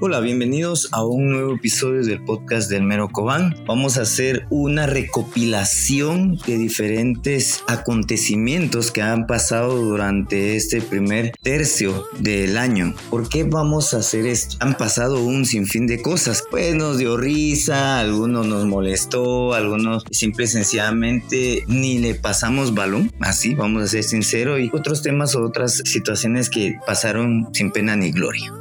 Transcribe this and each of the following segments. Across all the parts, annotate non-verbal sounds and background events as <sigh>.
Hola, bienvenidos a un nuevo episodio del podcast del Mero Cobán. Vamos a hacer una recopilación de diferentes acontecimientos que han pasado durante este primer tercio del año. ¿Por qué vamos a hacer esto? Han pasado un sinfín de cosas. Pues nos dio risa, algunos nos molestó, algunos simple y sencillamente ni le pasamos balón, así vamos a ser sinceros, y otros temas o otras situaciones que pasaron sin pena ni gloria.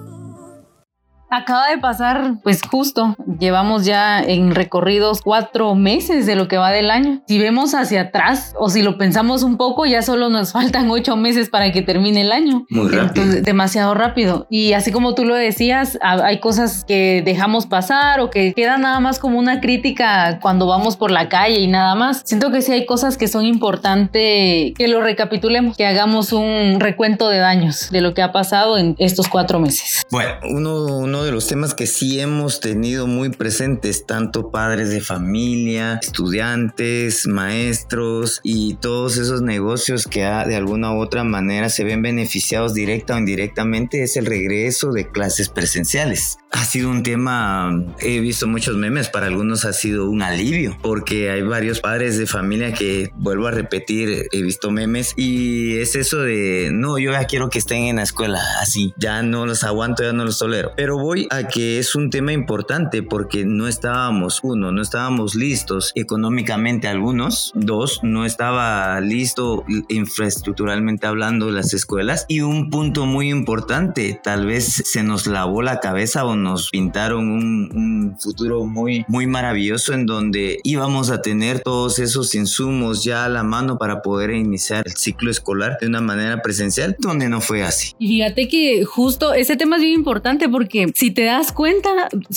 Acaba de pasar, pues justo, llevamos ya en recorridos cuatro meses de lo que va del año. Si vemos hacia atrás o si lo pensamos un poco, ya solo nos <laughs> faltan ocho meses para que termine el año. Muy rápido. demasiado rápido. Y así como tú lo decías, hay cosas que dejamos pasar o que quedan nada más como una crítica cuando vamos por la calle y nada más. Siento que sí hay cosas que son importantes que lo recapitulemos, que hagamos un recuento de daños de lo que ha pasado en estos cuatro meses. Bueno, uno, uno de los temas que sí hemos tenido muy presentes, tanto padres de familia, estudiantes, maestros y todos esos negocios que de alguna u otra manera se ven beneficiados directa o indirectamente, es el regreso de clases presenciales. Ha sido un tema, he visto muchos memes, para algunos ha sido un alivio, porque hay varios padres de familia que, vuelvo a repetir, he visto memes y es eso de, no, yo ya quiero que estén en la escuela así, ya no los aguanto, ya no los tolero. Pero voy a que es un tema importante porque no estábamos, uno, no estábamos listos económicamente algunos, dos, no estaba listo infraestructuralmente hablando las escuelas y un punto muy importante, tal vez se nos lavó la cabeza o nos pintaron un, futuro muy, muy maravilloso en donde íbamos a tener todos esos insumos ya a la mano para poder iniciar el ciclo escolar de una manera presencial, donde no fue así. Y fíjate que justo ese tema es bien importante porque si te das cuenta,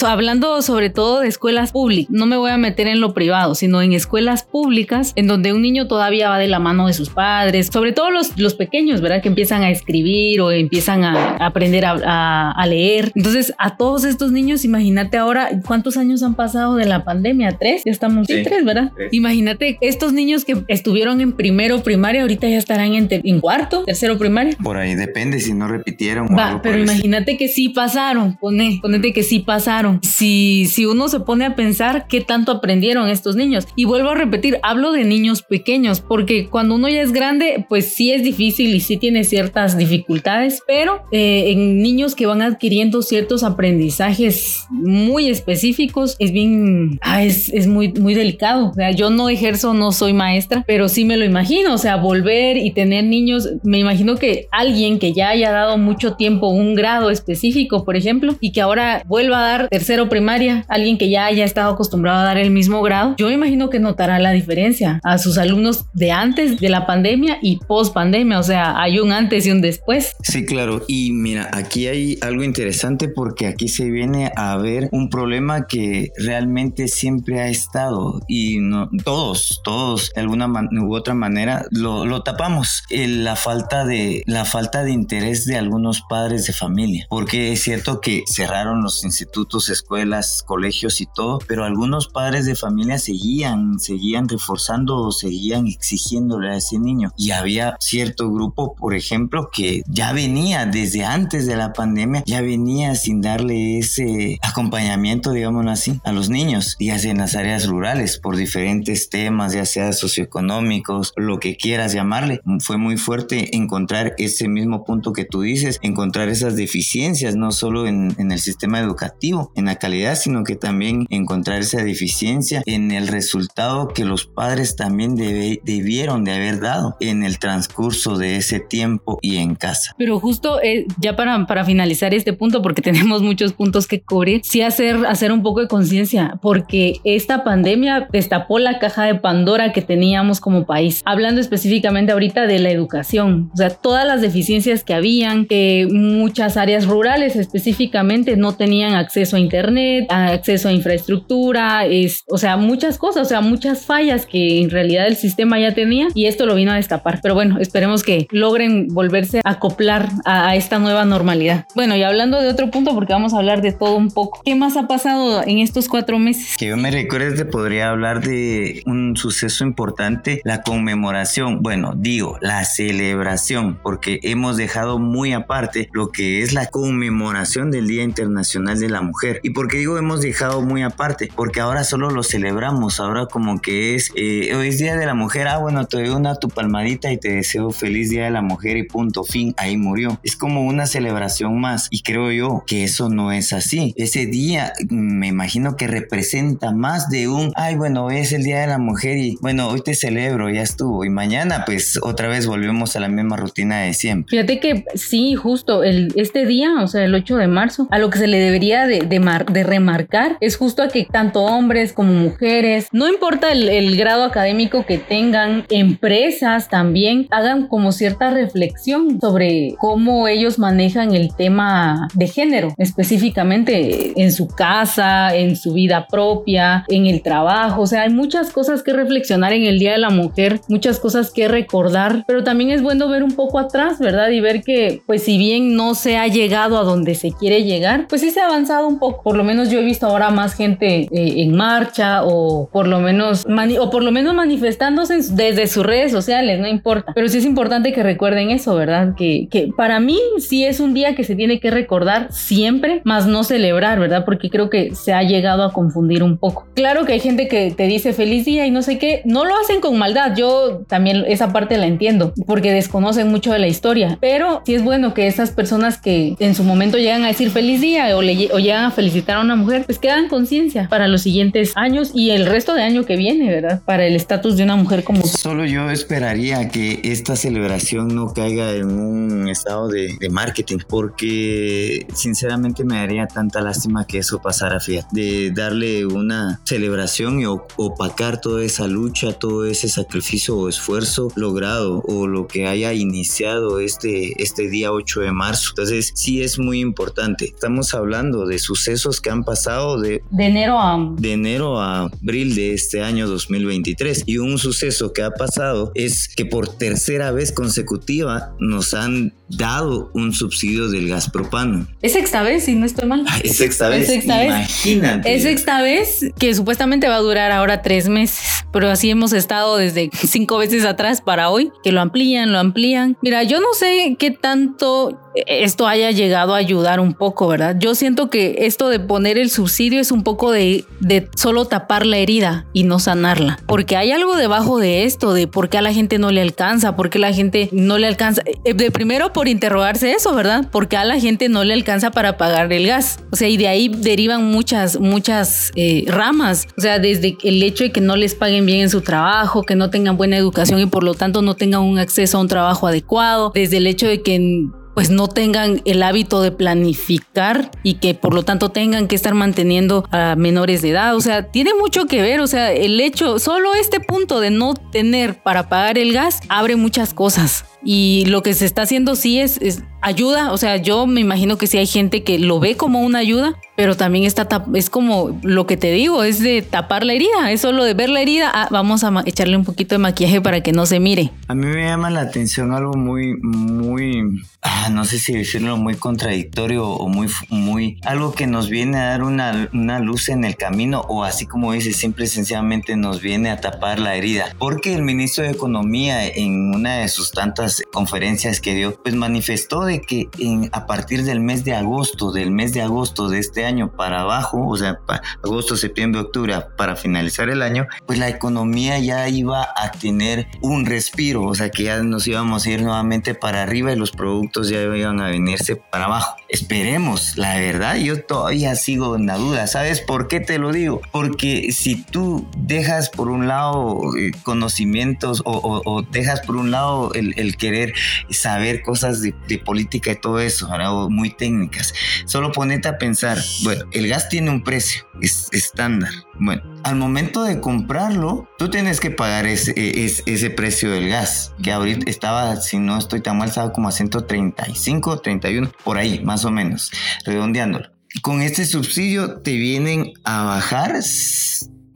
hablando sobre todo de escuelas públicas, no me voy a meter en lo privado, sino en escuelas públicas, en donde un niño todavía va de la mano de sus padres, sobre todo los, los pequeños, ¿verdad? Que empiezan a escribir o empiezan a, aprender a, a, leer. Entonces, a todos estos niños, imagínate ahora cuántos años han pasado de la pandemia, tres, ya estamos en tres, ¿verdad? Imagínate estos niños que estuvieron en primero primaria, ahorita ya estarán en, en cuarto, tercero primaria. Por ahí depende si no repitieron. Va, pero imagínate que sí pasaron, pone ponete que sí pasaron. Si, si uno se pone a pensar qué tanto aprendieron estos niños. Y vuelvo a repetir, hablo de niños pequeños, porque cuando uno ya es grande, pues sí es difícil y sí tiene ciertas dificultades, pero eh, en niños que van adquiriendo ciertos aprendizajes muy específicos, es bien, ah, es, es muy, muy delicado. O sea, yo no ejerzo, no soy maestra, pero sí me lo imagino. O sea, volver y tener niños, me imagino que alguien que ya haya dado mucho tiempo un grado específico, por ejemplo, y que ahora vuelva a dar tercero primaria, alguien que ya haya estado acostumbrado a dar el mismo grado, yo me imagino que notará la diferencia a sus alumnos de antes de la pandemia y post pandemia, o sea, hay un antes y un después. Sí, claro, y mira, aquí hay algo interesante porque aquí se viene a ver un problema que realmente siempre ha estado y no, todos, todos de alguna u otra manera lo, lo tapamos, la falta de la falta de interés de algunos padres de familia, porque es cierto que cerrar los institutos, escuelas, colegios y todo, pero algunos padres de familia seguían, seguían reforzando seguían exigiéndole a ese niño. Y había cierto grupo, por ejemplo, que ya venía desde antes de la pandemia, ya venía sin darle ese acompañamiento, digámoslo así, a los niños, ya sea en las áreas rurales, por diferentes temas, ya sea socioeconómicos, lo que quieras llamarle. Fue muy fuerte encontrar ese mismo punto que tú dices, encontrar esas deficiencias, no solo en, en el sistema educativo, en la calidad, sino que también encontrar esa deficiencia en el resultado que los padres también debieron de haber dado en el transcurso de ese tiempo y en casa. Pero justo eh, ya para, para finalizar este punto, porque <laughs> tenemos muchos puntos que cubrir, sí hacer, hacer un poco de conciencia, porque esta pandemia destapó la caja de Pandora que teníamos como país. Hablando específicamente ahorita de la educación, o sea, todas las deficiencias que habían, que muchas áreas rurales específicamente no tenían acceso a internet, acceso a infraestructura, es, o sea, muchas cosas, o sea, muchas fallas que en realidad el sistema ya tenía y esto lo vino a destapar. Pero bueno, esperemos que logren volverse a acoplar a, esta nueva normalidad. Bueno, y hablando de otro punto, porque vamos a hablar de todo un poco. ¿Qué más ha pasado en estos cuatro meses? Que yo me recuerde, te podría hablar de un suceso importante, la conmemoración, bueno, digo, la celebración, porque hemos dejado muy aparte lo que es la conmemoración del Día Internacional de la Mujer. ¿Y por qué digo hemos dejado muy aparte? Porque ahora solo lo celebramos, ahora como que es, eh, hoy es Día de la Mujer, ah, bueno, te doy una tu palmadita y te deseo feliz Día de la Mujer y punto, fin, ahí murió. Es como una celebración más y creo yo que eso no es así. Ese día me imagino que representa más de un, ay, bueno, es el Día de la Mujer y bueno, hoy te celebro, ya estuvo y mañana pues otra vez volvemos a la misma rutina de siempre. Fíjate que sí, justo el, este día, o sea, el 8 de marzo, a lo que se le debería de, de, remarcar es justo a que tanto hombres como mujeres, no importa el, el grado académico que tengan, empresas también, hagan como cierta reflexión sobre cómo ellos manejan el tema de género, específicamente en su casa, en su vida propia, en el trabajo, o sea, hay muchas cosas que reflexionar en el Día de la Mujer, muchas cosas que recordar, pero también es bueno ver un poco atrás, ¿verdad? Y ver que, pues si bien no se ha llegado a donde se quiere llegar, pues sí se ha avanzado un poco. Por lo menos yo he visto ahora más gente eh, en marcha o por lo menos o por lo menos manifestándose desde sus redes sociales, no importa. Pero sí es importante que recuerden eso, ¿verdad? Que, que para mí sí es un día que se tiene que recordar siempre, más no celebrar, ¿verdad? Porque creo que se ha llegado a confundir un poco. Claro que hay gente que te dice feliz día y no sé qué, no lo hacen con maldad. Yo también esa parte la entiendo porque desconocen mucho de la historia, pero sí es bueno que esas personas que en su momento llegan a decir feliz día o, le, o llegan a felicitar a una mujer, pues quedan conciencia para los siguientes años y el resto de año que viene, ¿verdad? Para el estatus de una mujer como... Solo yo esperaría que esta celebración no caiga en un estado de, de marketing, porque sinceramente me daría tanta lástima que eso pasara, fíjate, de darle una celebración y opacar toda esa lucha, todo ese sacrificio o esfuerzo logrado o lo que haya iniciado este, este día 8 de marzo. Entonces, sí es muy importante. Estamos hablando de sucesos que han pasado de, de enero a de enero a abril de este año 2023 y un suceso que ha pasado es que por tercera vez consecutiva nos han dado un subsidio del gas propano. Es sexta vez, si no estoy mal. es sexta vez. Es sexta Imagínate. Vez. Es sexta vez que supuestamente va a durar ahora tres meses, pero así hemos estado desde cinco veces atrás para hoy, que lo amplían, lo amplían. Mira, yo no sé qué tanto esto haya llegado a ayudar un poco, ¿verdad? Yo siento que esto de poner el subsidio es un poco de, solo tapar la herida y no sanarla, porque hay algo debajo de esto, de por qué a la gente no le alcanza, por qué la gente no le alcanza. Eh, de primero por interrogarse eso, ¿verdad? Porque a la gente no le alcanza para pagar el gas. O sea, y de ahí derivan muchas, muchas eh, ramas. O sea, desde el hecho de que no les paguen bien en su trabajo, que no tengan buena educación y por lo tanto no tengan un acceso a un trabajo adecuado, desde el hecho de que pues no tengan el hábito de planificar y que por lo tanto tengan que estar manteniendo a menores de edad. O sea, tiene mucho que ver. O sea, el hecho, solo este punto de no tener para pagar el gas abre muchas cosas. Y lo que se está haciendo sí es, ayuda. O sea, yo me imagino que sí hay gente que lo ve como una ayuda, pero también está es como lo que te digo, es de tapar la herida, es solo de ver la herida, ah, vamos a echarle un poquito de maquillaje para que no se mire. A mí me llama la atención algo muy, muy, ah, no sé si decirlo muy contradictorio o muy, muy, algo que nos viene a dar una, una luz en el camino o así como dice, simple sencillamente nos viene a tapar la herida. Porque el ministro de Economía en una de sus tantas conferencias que dio, pues manifestó de que en, a partir del mes de agosto, del mes de agosto de este año para abajo, o sea, agosto, septiembre, octubre, para finalizar el año, pues la economía ya iba a tener un respiro, o sea, que ya nos íbamos a ir nuevamente para arriba y los productos ya iban a venirse para abajo. Esperemos, la verdad, yo todavía sigo en la duda. ¿Sabes por qué te lo digo? Porque si tú dejas por un lado eh, conocimientos o, dejas por un lado el, querer saber cosas de, de política, y todo eso, muy técnicas. Solo ponete a pensar, bueno, el gas tiene un precio, es estándar. Bueno, al momento de comprarlo, tú tienes que pagar ese, e, ese, ese precio del gas, que ahorita estaba, si no estoy tan mal, estaba como a 135, 31, por ahí, más o menos, redondeándolo. Con este subsidio te vienen a bajar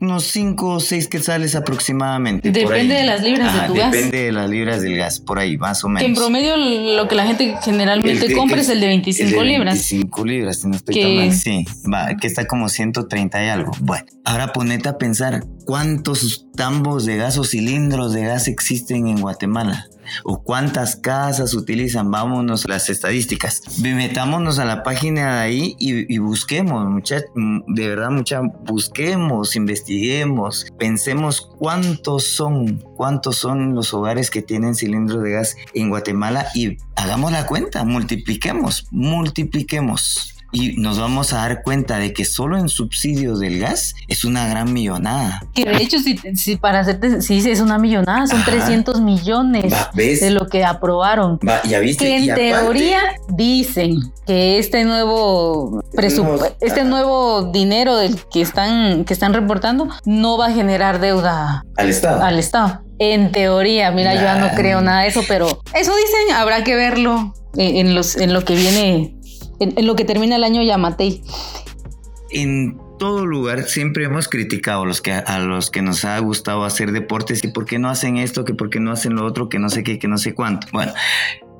unos 5 o 6 quetzales aproximadamente. Depende de las libras de tu depende gas. Depende de las libras del gas, por ahí, más o menos. Que en promedio lo que la gente generalmente compra es el de 25 el de libras. 25 libras, si no estoy Que- mal. Sí, va, que está como 130 y algo. Bueno, ahora ponete a pensar cuántos tambos de gas o cilindros de gas existen en Guatemala. O cuántas casas utilizan, vámonos las estadísticas. Metámonos a la página de ahí y, y busquemos, mucha, de verdad, mucha, busquemos, investiguemos, pensemos cuántos son, cuántos son los hogares que tienen cilindros de gas en Guatemala y hagamos la cuenta, multipliquemos, multipliquemos. Y nos vamos a dar cuenta de que solo en subsidios del gas es una gran millonada. Que de hecho, si, si para hacerte, si es una millonada, son Ajá. 300 millones de lo que aprobaron. Va, ya viste. Que en aparte- teoría dicen que este nuevo presupu- nuevo- este nuevo dinero del que están que están reportando no va a generar deuda al Estado. al Estado. En teoría, mira, yo ya no creo nada de eso, pero eso dicen, habrá que verlo en los en lo que viene en, lo que termina el año Yamatei. en todo lugar siempre hemos criticado a los que a los que nos ha gustado hacer deportes que por qué no hacen esto, que por qué no hacen lo otro, que no sé qué, que no sé cuánto. Bueno,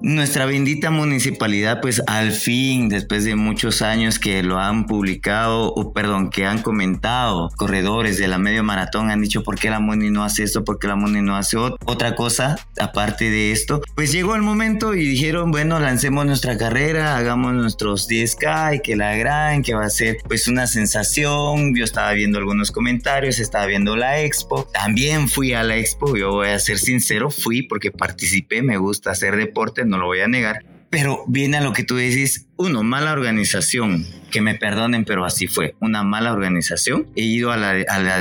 nuestra bendita municipalidad, pues al fin, después de muchos años que lo han publicado, o perdón, que han comentado, corredores de la medio maratón han dicho por qué la Muni no hace esto, por qué la Muni no hace ot- otra cosa, aparte de esto, pues llegó el momento y dijeron, bueno, lancemos nuestra carrera, hagamos nuestros 10K y que la gran, que va a ser pues una sensación. Yo estaba viendo algunos comentarios, estaba viendo la expo, también fui a la expo, yo voy a ser sincero, fui porque participé, me gusta hacer deporte, no lo voy a negar. Pero viene a lo que tú dices, uno, mala organización, que me perdonen, pero así fue, una mala organización. He ido a la de, a la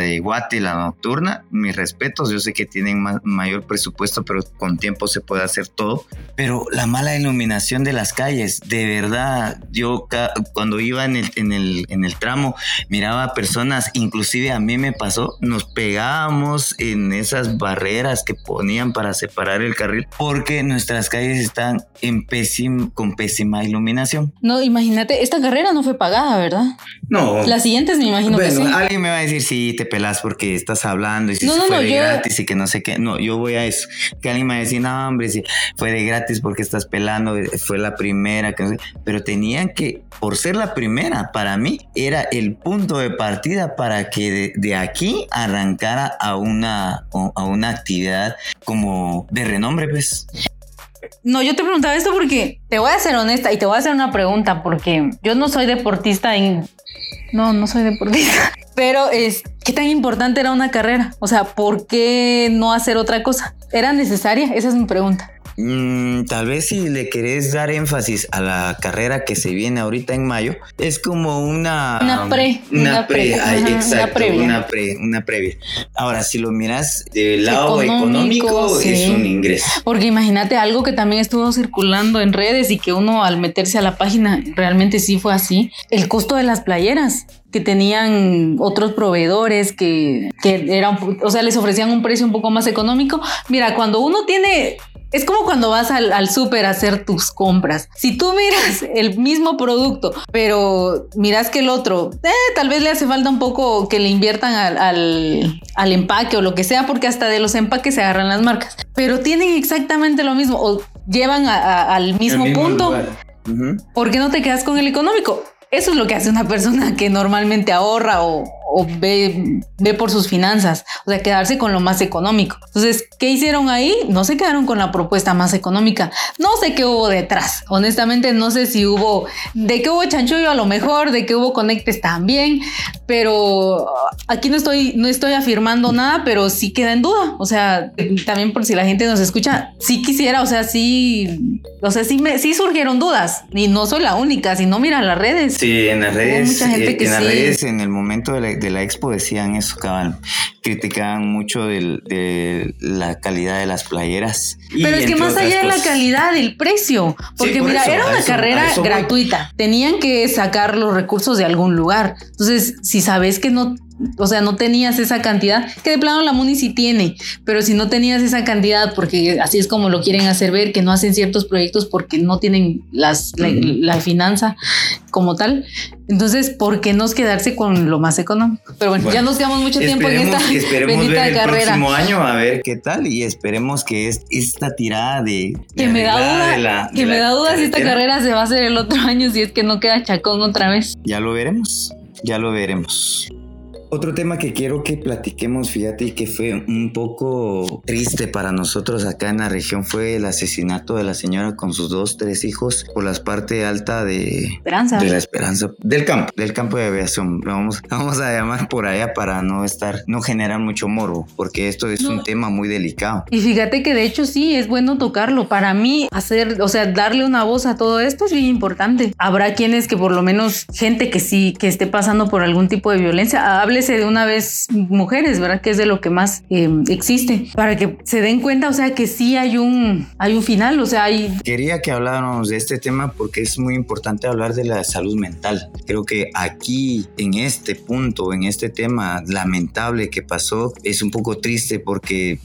la nocturna, mis respetos, yo sé que tienen ma- mayor presupuesto, pero con tiempo se puede hacer todo. Pero la mala iluminación de las calles, de verdad, yo cuando iba en el, tramo miraba personas, inclusive a mí me pasó, nos pegábamos en esas barreras que ponían para separar el carril, porque nuestras calles están con pésima iluminación. No, imagínate, esta carrera no fue pagada, ¿verdad? No. Las siguientes me imagino bueno, que sí. alguien me va a decir, sí, te pelas porque estás hablando y si No, se no, fue no, de yo- gratis y que no sé qué. No, yo voy a eso. Que alguien me va a decir, no, hombre, si fue de gratis porque estás pelando, fue la primera, que no sé. Pero tenían que, por ser la primera, para mí era el punto de partida para que de, de aquí arrancara a una, a una actividad como de renombre, pues. No, yo te preguntaba esto porque te voy a ser honesta y te voy a hacer una pregunta porque yo no soy deportista en... No, no soy deportista. <laughs> Pero es, ¿qué tan importante era una carrera? O sea, ¿por qué no hacer otra cosa? ¿Era necesaria? Esa es mi pregunta. Mm, tal vez si le querés dar énfasis a la carrera que se viene ahorita en mayo, es como una... Una pre, Una, una pre, ajá, una exacto, previa. una pre, una previa. Ahora, si lo miras del lado Económico, económico, sí. es un ingreso. Porque imagínate algo que también estuvo circulando en redes y que uno al meterse a la página realmente sí fue así. El costo de las playeras que tenían otros proveedores que, que eran, o sea, les ofrecían un precio un poco más económico. Mira, cuando uno tiene es como cuando vas al, al súper a hacer tus compras. Si tú miras <laughs> el mismo producto, pero miras que el otro, eh, tal vez le hace falta un poco que le inviertan al, al, al empaque o lo que sea, porque hasta de los empaques se agarran las marcas. Pero tienen exactamente lo mismo o llevan a- a- al mismo, punto. Ujú. ¿Por qué no te quedas con el económico? Eso es lo que hace una persona que normalmente ahorra o, o ve, ve por sus finanzas, o sea, quedarse con lo más económico. Entonces, ¿qué hicieron ahí? No se quedaron con la propuesta más económica. No sé qué hubo detrás. Honestamente, no sé si hubo, de qué hubo chanchullo a lo mejor, de qué hubo conectes también, pero aquí no estoy, no estoy afirmando nada, pero sí queda en duda. O sea, también por si la gente nos escucha, sí quisiera, o sea, sí, o sea, sí, me, sí surgieron dudas y no soy la única, si no mira las redes. Sí, en las redes, mucha gente eh, que en las sí. redes, en el momento de la, de la expo decían eso, cabal. Criticaban mucho del- de la calidad de las playeras. Y Pero es que más allá de la calidad, el precio. Porque por mira, eso, era una eso- carrera voy. gratuita. Tenían que sacar los recursos de algún lugar. Entonces, si sabes que no, o sea, no tenías esa cantidad, que de plano la Muni sí tiene, pero si no tenías esa cantidad, porque así es como lo quieren hacer ver, que no hacen ciertos proyectos porque no tienen las, la, la finanza como tal, Entonces, ¿por qué no quedarse con lo más económico? Pero bueno, ya nos quedamos mucho tiempo en esta esperemos ver el próximo año a ver qué tal y esperemos que esta tirada de, que me da duda, que me da duda si esta carrera se va a hacer el otro <laughs> año si es que no queda chacón otra vez. Ya lo veremos, ya lo veremos. Otro tema que quiero que platiquemos, fíjate, y que fue un poco triste para nosotros acá en la región fue el asesinato de la señora con sus dos, tres hijos por la parte alta de, Esperanza. de la Esperanza, del campo, del campo de aviación. Lo vamos, vamos a llamar por allá para no estar, no generar mucho morbo, porque esto es un tema muy delicado. Y fíjate que de hecho sí, es bueno tocarlo. Para mí, hacer, o sea, darle una voz a todo esto es bien importante. Habrá quienes que por lo menos, gente que sí, que esté pasando por algún tipo de violencia, hable de una vez mujeres, ¿verdad? Que es de lo que más eh, existe, para que se den cuenta, o sea, que sí hay un, hay un final, o sea, hay... Quería que habláramos de este tema porque es muy importante hablar de la salud mental. Creo que aquí, en este punto, en este tema lamentable que pasó, es un poco triste porque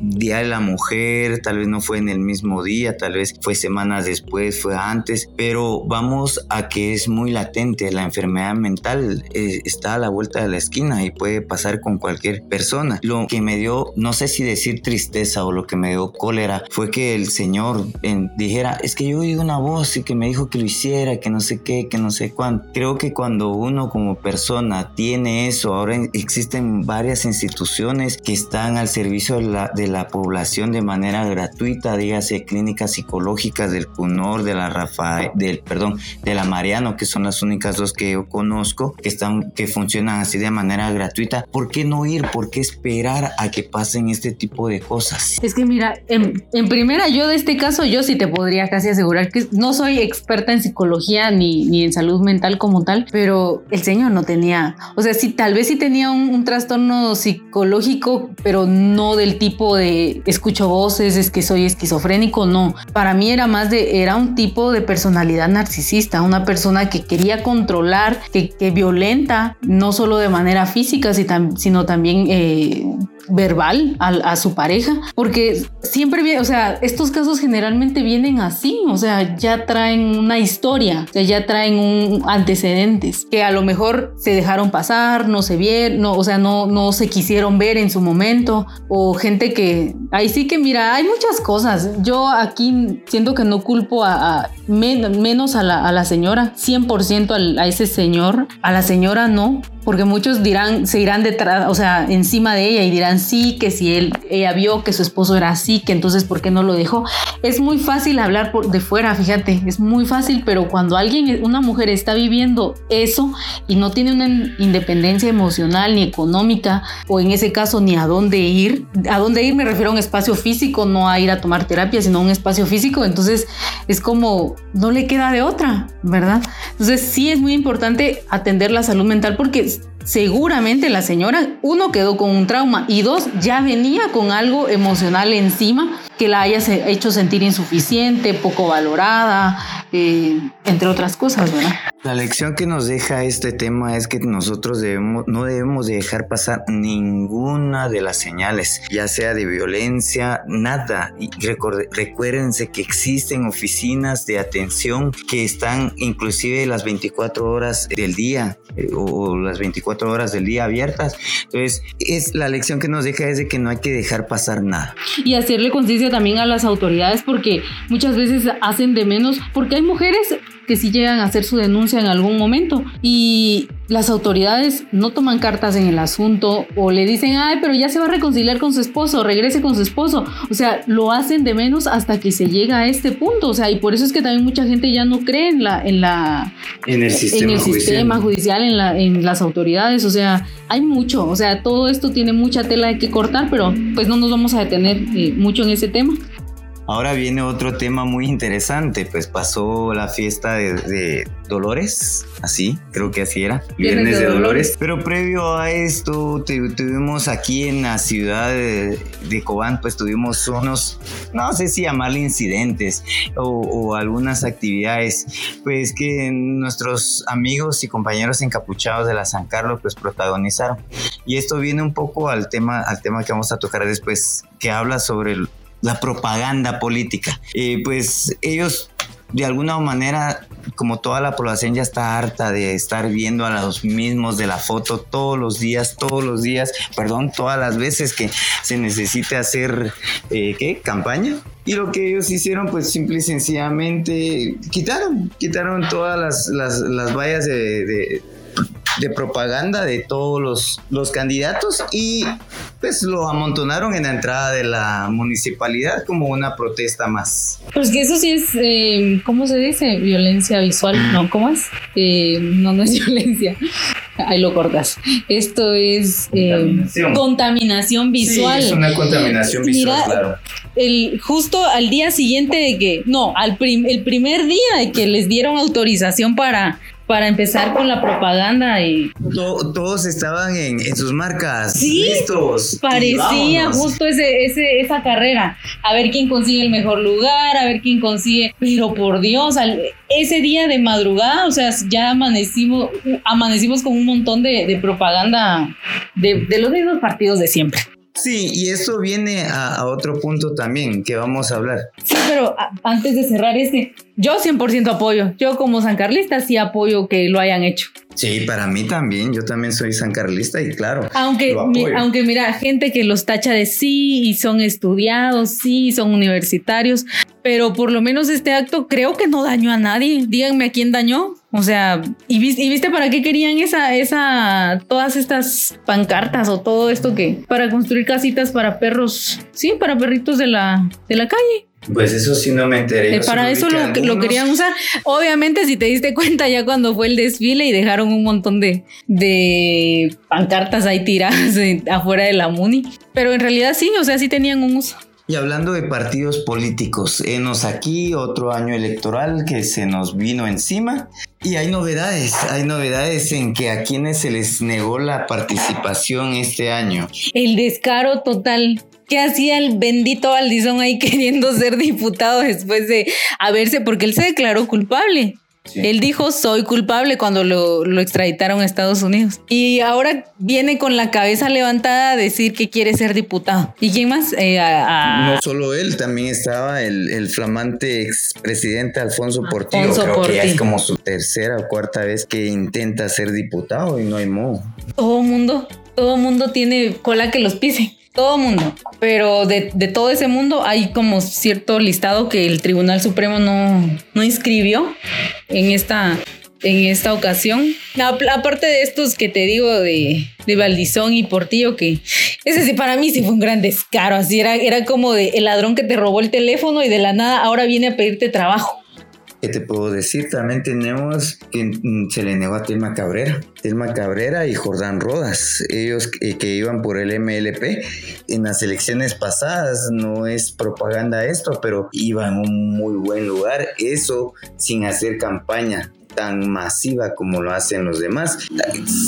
Día de la Mujer tal vez no fue en el mismo día, tal vez fue semanas después, fue antes, pero vamos a que es muy latente, la enfermedad mental eh, está a la vuelta de la esquina y puede pasar con cualquier persona. Lo que me dio, no sé si decir tristeza o lo que me dio cólera, fue que el Señor dijera, es que yo oí una voz y que me dijo que lo hiciera, que no sé qué, que no sé cuánto. Creo que cuando uno como persona tiene eso, ahora existen varias instituciones que están al servicio de la, de la población de manera gratuita, dígase clínicas psicológicas del CUNOR, de la Rafael, del, perdón, de la Mariano, que son las únicas dos que yo conozco, que están, que funcionan así de manera gratuita, ¿por qué no ir? ¿Por qué esperar a que pasen este tipo de cosas? Es que mira, en, primera yo de este caso yo sí te podría casi asegurar que no soy experta en psicología ni, ni en salud mental como tal, pero el señor no tenía, o sea, sí, tal vez sí tenía un, un trastorno psicológico, pero no del tipo de escucho voces, es que soy esquizofrénico, no. Para mí era más de, era un tipo de personalidad narcisista, una persona que quería controlar, que, que violenta, no solo de manera física, sino también eh, verbal a, su pareja, porque siempre o sea, estos casos generalmente vienen así, o sea, ya traen una historia, o sea, ya traen un antecedentes que a lo mejor se dejaron pasar, no se vieron, o sea, no, no se quisieron ver en su momento, o gente que, ahí sí que mira, hay muchas cosas. Yo aquí siento que no culpo a, menos a la, a la señora, 100% a ese señor, a la señora no, porque muchos dirán, se irán detrás, o sea, encima de ella y dirán sí, que si él, ella vio que su esposo era así, que entonces ¿por qué no lo dejó? Es muy fácil hablar por, de fuera, fíjate, es muy fácil, pero cuando alguien, una mujer está viviendo eso y no tiene una independencia emocional ni económica, o en ese caso ni a dónde ir, a dónde ir me refiero a un espacio físico, no a ir a tomar terapia, sino a un espacio físico, entonces es como, no le queda de otra, ¿verdad? Entonces sí es muy importante atender la salud mental porque seguramente la señora, uno, quedó con un trauma y dos, ya venía con algo emocional encima que la haya hecho sentir insuficiente, poco valorada, eh, entre otras cosas, ¿verdad? La lección que nos deja este tema es que nosotros debemos, no debemos dejar pasar ninguna de las señales, ya sea de violencia, nada. Y recuérdense que existen oficinas de atención que están inclusive las 24 horas del día eh, o, las 24 horas del día abiertas. Entonces, es la lección que nos deja es de que no hay que dejar pasar nada. Y hacerle conciencia también a las autoridades porque muchas veces hacen de menos, porque hay mujeres que sí llegan a hacer su denuncia en algún momento y las autoridades no toman cartas en el asunto o le dicen, ay, pero ya se va a reconciliar con su esposo, regrese con su esposo. O sea, lo hacen de menos hasta que se llega a este punto. O sea, y por eso es que también mucha gente ya no cree en la, en la, en el sistema, en el judicial. sistema judicial, en, la, en las autoridades. O sea, hay mucho. O sea, todo esto tiene mucha tela de que cortar, pero pues no nos vamos a detener eh, mucho en ese tema. Ahora viene otro tema muy interesante, pues pasó la fiesta de, Dolores, así, creo que así era, Viernes, de, Dolores. Pero previo a esto, tuvimos aquí en la ciudad de, Cobán, pues tuvimos unos, no sé si llamarle incidentes o, algunas actividades, pues que nuestros amigos y compañeros encapuchados de la San Carlos, pues protagonizaron. Y esto viene un poco al tema, al tema que vamos a tocar después, que habla sobre el la propaganda política. pues ellos de alguna manera, como toda la población ya está harta de estar viendo a los mismos de la foto todos los días, todos los días, perdón, todas las veces que se necesite hacer, eh, ¿qué? Campaña. Y lo que ellos hicieron, pues simple y sencillamente quitaron, quitaron todas las, las, las vallas de propaganda de todos los, los candidatos y pues lo amontonaron en la entrada de la municipalidad como una protesta más. Pues que eso sí es, eh, ¿cómo se dice? Violencia visual, ¿no? ¿Cómo es? Eh, no, no es <laughs> violencia. Ahí lo cortas. Esto es eh, contaminación. visual. Sí, es una contaminación visual, claro. El, justo al día siguiente de que, no, al el primer día de que les dieron autorización para para empezar con la propaganda y todos estaban en, sus marcas sí, listos parecía justo ese, ese, esa carrera. A ver quién consigue el mejor lugar a ver quién consigue pero por Dios ese día de madrugada o sea ya amanecimos amanecimos con un montón de, propaganda de, de los mismos partidos de siempre Sí, y esto viene a, otro punto también que vamos a hablar. Sí, pero antes de cerrar este, yo 100% apoyo. Yo como sancarlista sí apoyo que lo hayan hecho. Sí, para mí también. Yo también soy sancarlista y claro. Aunque, aunque mira, gente que los tacha de sí y son estudiados, sí, son universitarios, pero por lo menos este acto creo que no dañó a nadie. Díganme a quién dañó. O sea, ¿y viste, ¿y viste, para qué querían esa, esa, todas estas pancartas o todo esto que para construir casitas para perros, sí, para perritos de la, de la calle? Pues eso sí no me enteré. Eh, para eso lo, lo, querían usar. Obviamente, si te diste <laughs> cuenta ya cuando fue el desfile y dejaron un montón de, de pancartas ahí tiradas <laughs> afuera de la MUNI. Pero en realidad sí, o sea, sí tenían un uso. Y hablando de partidos políticos, enos aquí otro año electoral que se nos vino encima y hay novedades, hay novedades en que a quienes se les negó la participación este año. El descaro total. ¿Qué hacía el bendito Valdizón ahí <laughs> queriendo ser diputado después de haberse, porque él se declaró culpable? Él dijo, soy culpable cuando lo, extraditaron a Estados Unidos. Y ahora viene con la cabeza levantada a decir que quiere ser diputado. ¿Y quién más? Eh, no solo él, también estaba el, flamante expresidente Alfonso Portillo. Alfonso Creo que ya es como su tercera o cuarta vez que intenta ser diputado y no hay modo. Todo mundo, todo mundo tiene cola que los pise todo mundo, pero de, todo ese mundo hay como cierto listado que el Tribunal Supremo no, no inscribió en esta, en esta ocasión. Aparte de estos que te digo de, de Valdizón y Portillo, que ese sí para mí sí fue un gran descaro, así era, era como de el ladrón que te robó el teléfono y de la nada ahora viene a pedirte trabajo. ¿Qué te puedo decir? También tenemos que mm, se le negó a Telma Cabrera. Telma Cabrera y Jordán Rodas, ellos que, que iban por el MLP en las elecciones pasadas, no es propaganda esto, pero iban a un muy buen lugar, eso sin hacer campaña tan masiva como lo hacen los demás.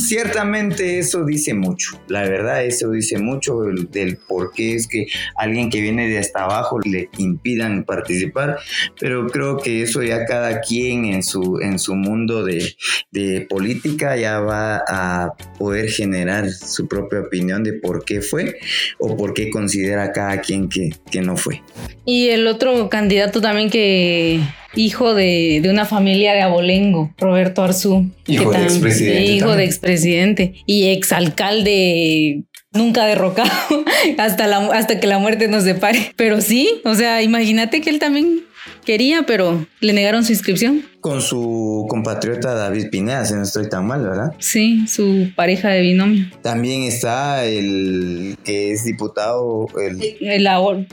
Ciertamente eso dice mucho, la verdad eso dice mucho del, por qué es que alguien que viene de hasta abajo le impidan participar, pero creo que eso ya cada quien en su, en su mundo de, de política ya va a poder generar su propia opinión de por qué fue o por qué considera cada quien que, que no fue. Y el otro candidato también que hijo de, de, una familia de abolengo, Roberto Arzú. Hijo de expresidente. Hijo de expresidente y exalcalde nunca derrocado <laughs> hasta, la, hasta que la muerte nos separe. Pero sí, o sea, imagínate que él también quería, pero le negaron su inscripción. Con su compatriota David Pineda, si no estoy tan mal, ¿verdad? Sí, su pareja de binomio. También está el que es diputado. El,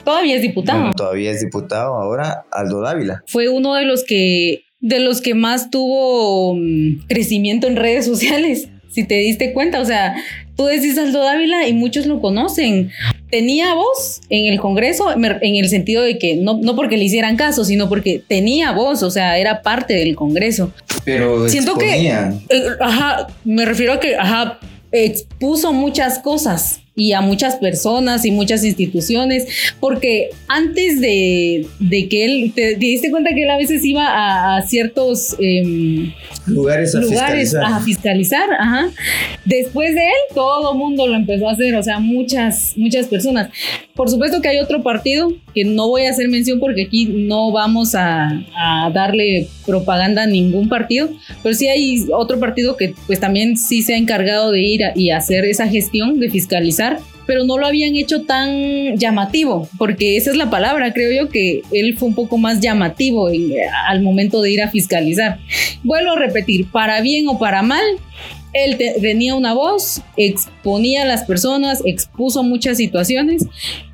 todavía es diputado. todavía es diputado ahora, Aldo Dávila. Fue uno de los que de los que más tuvo mm, crecimiento en redes sociales si te diste cuenta, o sea, tú decís Aldo Dávila y muchos lo conocen. Tenía voz en el Congreso en el sentido de que no, no porque le hicieran caso, sino porque tenía voz, o sea, era parte del Congreso. Pero siento que, eh, ajá, me refiero a que, ajá, expuso muchas cosas y a muchas personas y muchas instituciones, porque antes de, que él, te, diste cuenta que él a veces iba a, ciertos em, lugares, a, lugares fiscalizar. a fiscalizar, ajá. Después de él, todo mundo lo empezó a hacer, o sea, muchas, muchas personas. Por supuesto que hay otro partido no voy a hacer mención porque aquí no vamos a, a darle propaganda a ningún partido, pero sí hay otro partido que pues también sí se ha encargado de ir y hacer esa gestión de fiscalizar pero no lo habían hecho tan llamativo, porque esa es la palabra, creo yo que él fue un poco más llamativo al momento de ir a fiscalizar. Vuelvo a repetir, para bien o para mal, él tenía una voz, exponía a las personas, expuso muchas situaciones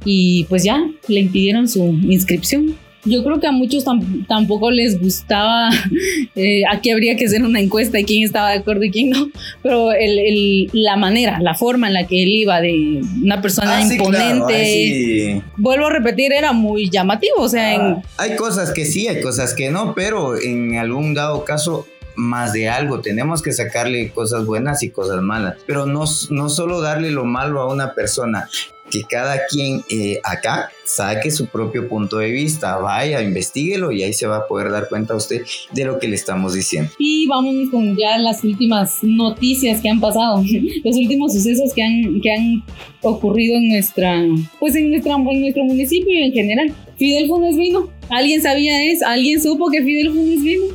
y pues ya le impidieron su inscripción. Yo creo que a muchos tampoco les gustaba, <laughs> eh, aquí habría que hacer una encuesta de quién estaba de acuerdo y quién no, pero el, la manera, la forma en la que él iba de una persona ah, imponente, vuelvo a repetir, era muy llamativo, o sea, ah, hay cosas que sí, hay cosas que no, pero en algún dado caso más de algo, tenemos que sacarle cosas buenas y cosas malas, pero no, no solo darle lo malo a una persona, que cada quien eh, acá saque su propio punto de vista, vaya, investiguelo y ahí se va a poder dar cuenta usted de lo que le estamos diciendo. Y vamos con ya las últimas noticias que han pasado, <laughs> los últimos sucesos que han, que han ocurrido en nuestra, pues en, nuestra, en nuestro municipio y en general. Fidel Funes vino. ¿Alguien sabía eso? ¿Alguien supo que Fidel Funes vino?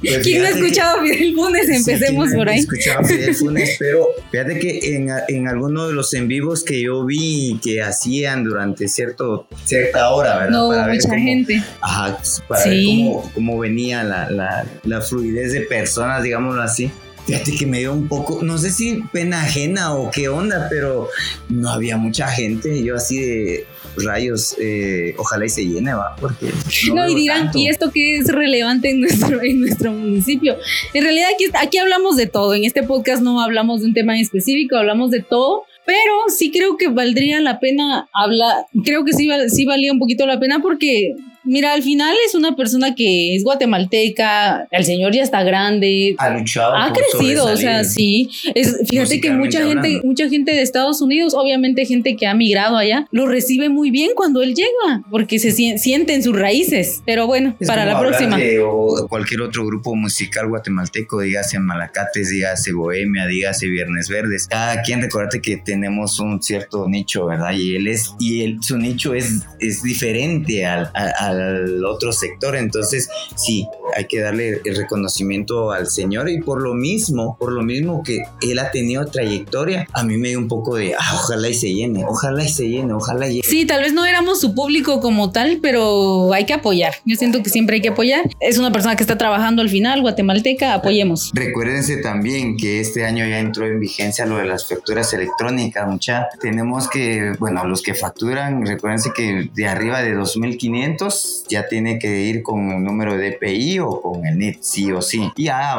Pues ¿Quién no ha escuchado a Fidel Funes? Empecemos por ahí. escuchado a Fidel Funes, pero fíjate que en, en alguno de los en vivos que yo vi que hacían durante cierto, cierta hora, ¿verdad? No, para mucha gente. Ajá, para ver cómo, cómo venía la, la, la fluidez de personas, digámoslo así. Fíjate que me dio un poco, no sé si pena ajena o qué onda, pero no había mucha gente. Yo así de, rayos, eh, ojalá y se llene, va, porque... No, y dirán, ¿y esto qué es relevante en nuestro, en nuestro municipio? En realidad aquí, aquí hablamos de todo, en este podcast no hablamos de un tema en específico, hablamos de todo, pero sí creo que valdría la pena hablar, creo que sí, sí valía un poquito la pena porque Mira, al final es una persona que es guatemalteca, el señor ya está grande. Ha luchado. Ha crecido, o sea, sí. Es, fíjate que mucha gente, mucha gente de Estados Unidos, obviamente gente que ha migrado allá, lo recibe muy bien cuando él llega, porque se sienten sus raíces. Pero bueno, para la próxima. o cualquier otro grupo musical guatemalteco, dígase Malacates, dígase Bohemia, dígase Viernes Verdes. Cada quien, recuérdate que tenemos un cierto nicho, ¿verdad? Y él es, y él, su nicho es, es diferente al, al al otro sector. Entonces, sí, hay que darle el reconocimiento al Señor y por lo mismo, por lo mismo que Él ha tenido trayectoria, a mí me dio un poco de, ah, ojalá y se llene, ojalá y se llene, ojalá y... Sí, tal vez no éramos su público como tal, pero hay que apoyar. Yo siento que siempre hay que apoyar. Es una persona que está trabajando al final, guatemalteca, apoyemos. Recuérdense también que este año ya entró en vigencia lo de las facturas electrónicas, mucha. Tenemos que, bueno, los que facturan, recuérdense que de arriba de 2.500 ya tiene que ir con un número de DPI o con el NIT, sí o sí. Y ya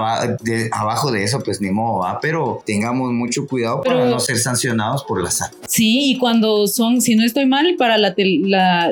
abajo de eso, pues ni modo, ¿va? pero tengamos mucho cuidado para no ser sancionados por la SAT. Sí, y cuando son, si no estoy mal, para la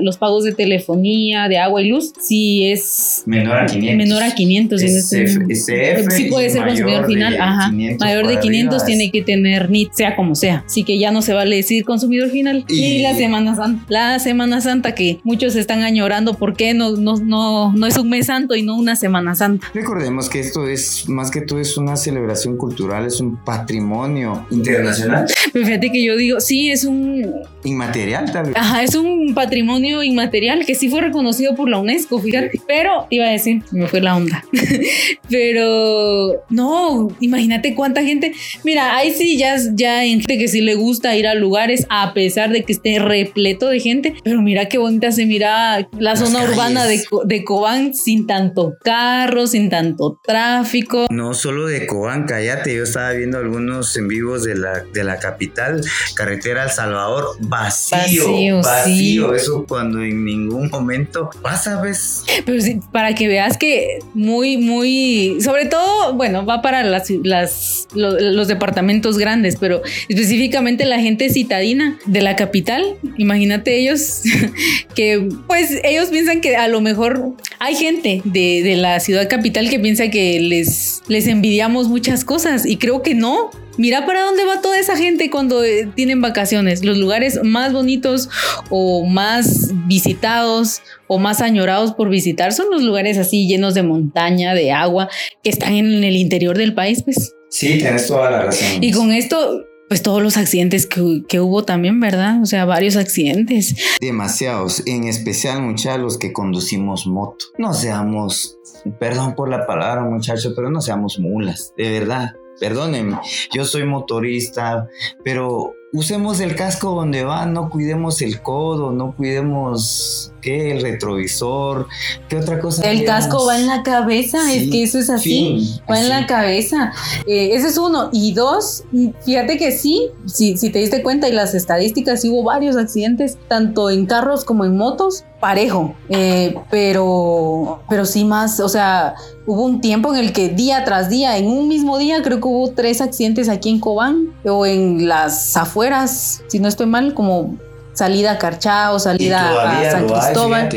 los pagos de telefonía, de agua y luz, si es menor a 500. Menor a 500. sí puede ser consumidor final, ajá. Mayor de 500 tiene que tener NIT, sea como sea. Así que ya no se vale decir consumidor final. Y, y la Semana Santa, la Semana Santa que muchos están añorando por qué no, no, no, no es un mes santo y no una Semana Santa. Recordemos que esto es, más que todo, es una celebración cultural, es un patrimonio internacional. Pero fíjate que yo digo, sí, es un... Inmaterial tal vez. Ajá, es un patrimonio inmaterial que sí fue reconocido por la UNESCO, fíjate. Pero, iba a decir, me fue la onda. <laughs> Pero, no, imagínate cuánta gente... Mira, ahí sí ya, ya hay gente que sí le gusta ir a lugares a pesar de que esté repleto de gente. Pero mira qué bonita se mira la zona urbana de, de Cobán sin tanto carro, sin tanto tráfico. No solo de Cobán, cállate, yo estaba viendo algunos en vivos de la, de la capital, carretera El Salvador, vacío, vacío, eso cuando en ningún momento pasa, ¿ves? Pero sí, para que veas que muy, muy, sobre todo, bueno, va para las, las los, departamentos grandes, pero específicamente la gente citadina de la capital, imagínate ellos <laughs> que pues ellos piensan que a lo mejor hay gente de, de la ciudad capital que piensa que les, les envidiamos muchas cosas y creo que no. Mira para dónde va toda esa gente cuando eh, tienen vacaciones. Los lugares más bonitos o más visitados o más añorados por visitar son los lugares así llenos de montaña, de agua, que están en el interior del país, pues. Sí, tienes toda la razón. Y con esto pues todos los accidentes que, que, hubo también, ¿verdad? O sea, varios accidentes. Demasiados, en especial muchachos los que conducimos moto. No seamos, perdón por la palabra muchachos, pero no seamos mulas, de verdad. Perdónenme, yo soy motorista, pero usemos el casco donde va, no cuidemos el codo, no cuidemos ¿qué? el retrovisor, qué otra cosa. El casco va en la cabeza, es que eso es así, va en la cabeza. Eh, ese es uno. Y dos, fíjate que sí, si, si te diste cuenta y las estadísticas, hubo varios accidentes, tanto en carros como en motos, parejo, eh, pero, pero sí más, o sea, hubo un tiempo en el que día tras día, en un mismo día, creo que hubo tres accidentes aquí en Cobán o en las afueras, si no estoy mal, como salida a Carchao, salida a San Cristóbal.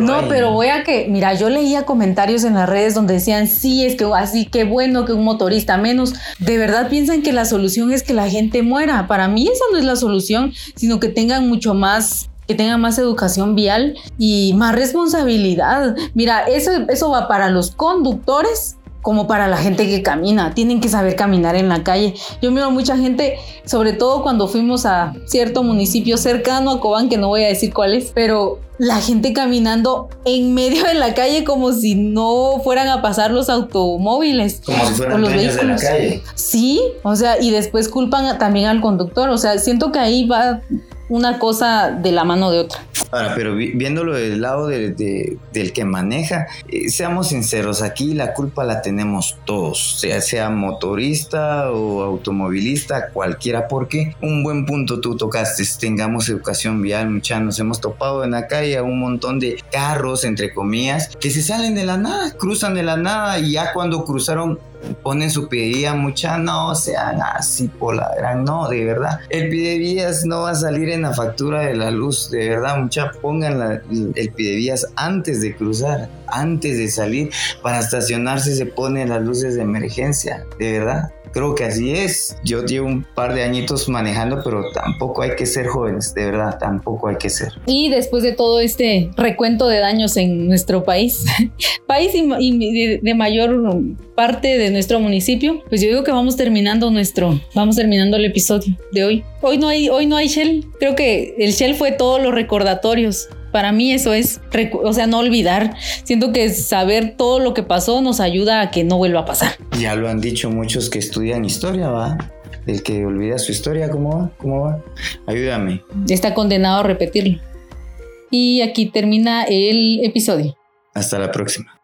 no, pero voy a que, mira, yo leía comentarios en las redes donde decían, sí, es que así, qué bueno que un motorista menos. De verdad piensan que la solución es que la gente muera. Para mí esa no es la solución, sino que tengan mucho más que tengan más educación vial y más responsabilidad. Mira, eso, eso va para los conductores como para la gente que camina. Tienen que saber caminar en la calle. Yo miro mucha gente, sobre todo cuando fuimos a cierto municipio cercano a Cobán, que no voy a decir cuál es, pero la gente caminando en medio de la calle como si no fueran a pasar los automóviles. Como si fueran los vehículos. de la calle. Sí, o sea, y después culpan también al conductor. O sea, siento que ahí va una cosa de la mano de otra. Ahora, pero viéndolo del lado del que maneja, eh, seamos sinceros, aquí la culpa la tenemos todos, sea, sea motorista o automovilista, cualquiera, porque un buen punto tú tocaste, tengamos educación vial, mucha, nos hemos topado en la calle a un montón de carros, entre comillas, que se salen de la nada, cruzan de la nada y ya cuando cruzaron ponen su pidería mucha, no sean así por la gran, no, de verdad. El pidevías no va a salir en la factura de la luz, de verdad, mucha, pongan el pidevías antes de cruzar, antes de salir, para estacionarse se ponen las luces de emergencia, de verdad. Creo que así es. Yo llevo un par de añitos manejando, pero tampoco hay que ser jóvenes, de verdad, tampoco hay que ser. Y después de todo este recuento de daños en nuestro país, <laughs> país y, de, mayor parte de nuestro municipio, pues yo digo que vamos terminando nuestro, vamos terminando el episodio de hoy. Hoy no hay, hoy no hay Shell. Creo que el Shell fue todos los recordatorios para mí eso es, o sea, no olvidar. Siento que saber todo lo que pasó nos ayuda a que no vuelva a pasar. Ya lo han dicho muchos que estudian historia, ¿va? El que olvida su historia, ¿cómo va? ¿Cómo va? Ayúdame. Está condenado a repetirlo. Y aquí termina el episodio. Hasta la próxima.